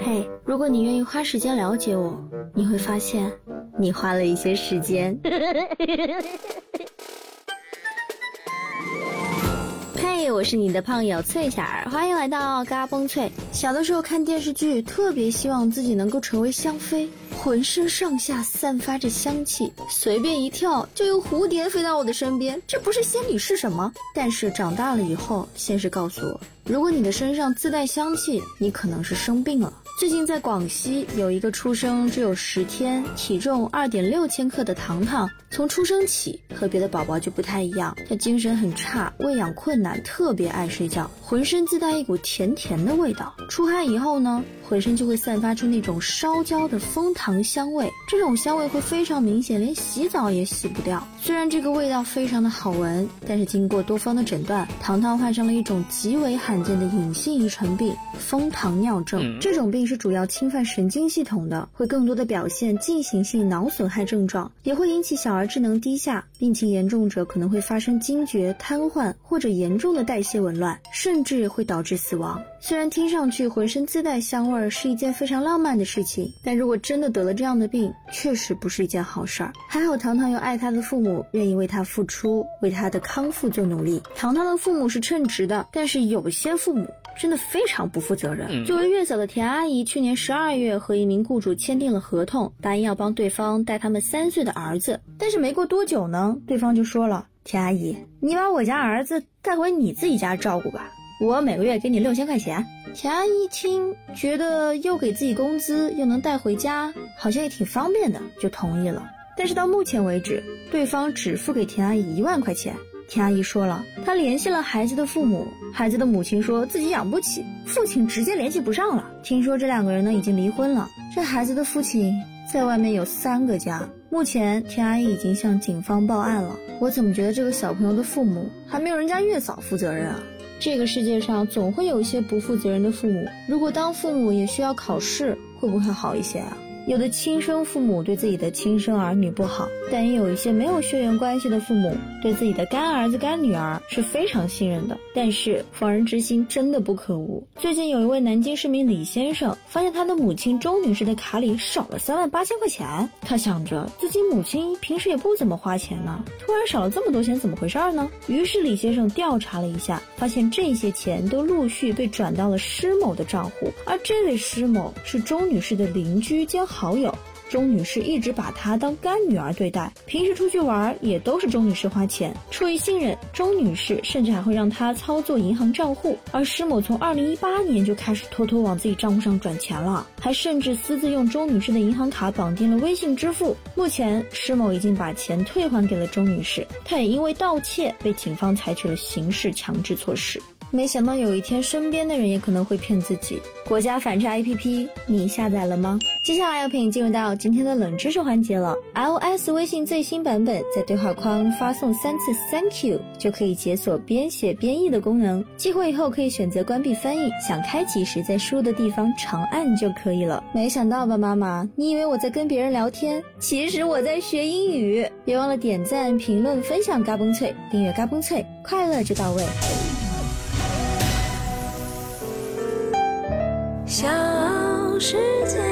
嘿，如果你愿意花时间了解我，你会发现，你花了一些时间。嘿，我是你的胖友翠霞儿，欢迎来到嘎嘣脆。小的时候看电视剧，特别希望自己能够成为香妃，浑身上下散发着香气，随便一跳就有蝴蝶飞到我的身边，这不是仙女是什么？但是长大了以后，现实告诉我，如果你的身上自带香气，你可能是生病了。最近在广西有一个出生只有十天、体重二点六千克的糖糖，从出生起和别的宝宝就不太一样，他精神很差，喂养困难，特别爱睡觉，浑身自带一股甜甜的味道。出汗以后呢，浑身就会散发出那种烧焦的蜂糖香味，这种香味会非常明显，连洗澡也洗不掉。虽然这个味道非常的好闻，但是经过多方的诊断，糖糖患上了一种极为罕见的隐性遗传病——蜂糖尿症。这种病。是主要侵犯神经系统的，会更多的表现进行性脑损害症状，也会引起小儿智能低下，病情严重者可能会发生惊厥、瘫痪或者严重的代谢紊乱，甚至会导致死亡。虽然听上去浑身自带香味儿是一件非常浪漫的事情，但如果真的得了这样的病，确实不是一件好事儿。还好糖糖有爱他的父母，愿意为他付出，为他的康复做努力。糖糖的父母是称职的，但是有些父母。真的非常不负责任。作为月嫂的田阿姨，去年十二月和一名雇主签订了合同，答应要帮对方带他们三岁的儿子。但是没过多久呢，对方就说了：“田阿姨，你把我家儿子带回你自己家照顾吧，我每个月给你六千块钱。”田阿姨一听，觉得又给自己工资，又能带回家，好像也挺方便的，就同意了。但是到目前为止，对方只付给田阿姨一万块钱。田阿姨说了，她联系了孩子的父母，孩子的母亲说自己养不起，父亲直接联系不上了。听说这两个人呢已经离婚了，这孩子的父亲在外面有三个家。目前田阿姨已经向警方报案了。我怎么觉得这个小朋友的父母还没有人家月嫂负责任啊？这个世界上总会有一些不负责任的父母。如果当父母也需要考试，会不会好一些啊？有的亲生父母对自己的亲生儿女不好，但也有一些没有血缘关系的父母对自己的干儿子、干女儿是非常信任的。但是防人之心真的不可无。最近有一位南京市民李先生发现他的母亲周女士的卡里少了三万八千块钱，他想着自己母亲平时也不怎么花钱呢，突然少了这么多钱，怎么回事呢？于是李先生调查了一下，发现这些钱都陆续被转到了施某的账户，而这位施某是周女士的邻居兼。好友钟女士一直把她当干女儿对待，平时出去玩也都是钟女士花钱。出于信任，钟女士甚至还会让她操作银行账户。而施某从二零一八年就开始偷偷往自己账户上转钱了，还甚至私自用钟女士的银行卡绑定了微信支付。目前，施某已经把钱退还给了钟女士，他也因为盗窃被警方采取了刑事强制措施。没想到有一天，身边的人也可能会骗自己。国家反诈 APP，你下载了吗？接下来要陪你进入到今天的冷知识环节了。iOS 微信最新版本在对话框发送三次 Thank you 就可以解锁边写边译的功能。激活以后可以选择关闭翻译，想开启时在输入的地方长按就可以了。没想到吧，妈妈？你以为我在跟别人聊天，其实我在学英语。别忘了点赞、评论、分享嘎嘣脆，订阅嘎嘣脆，快乐就到位。小世界。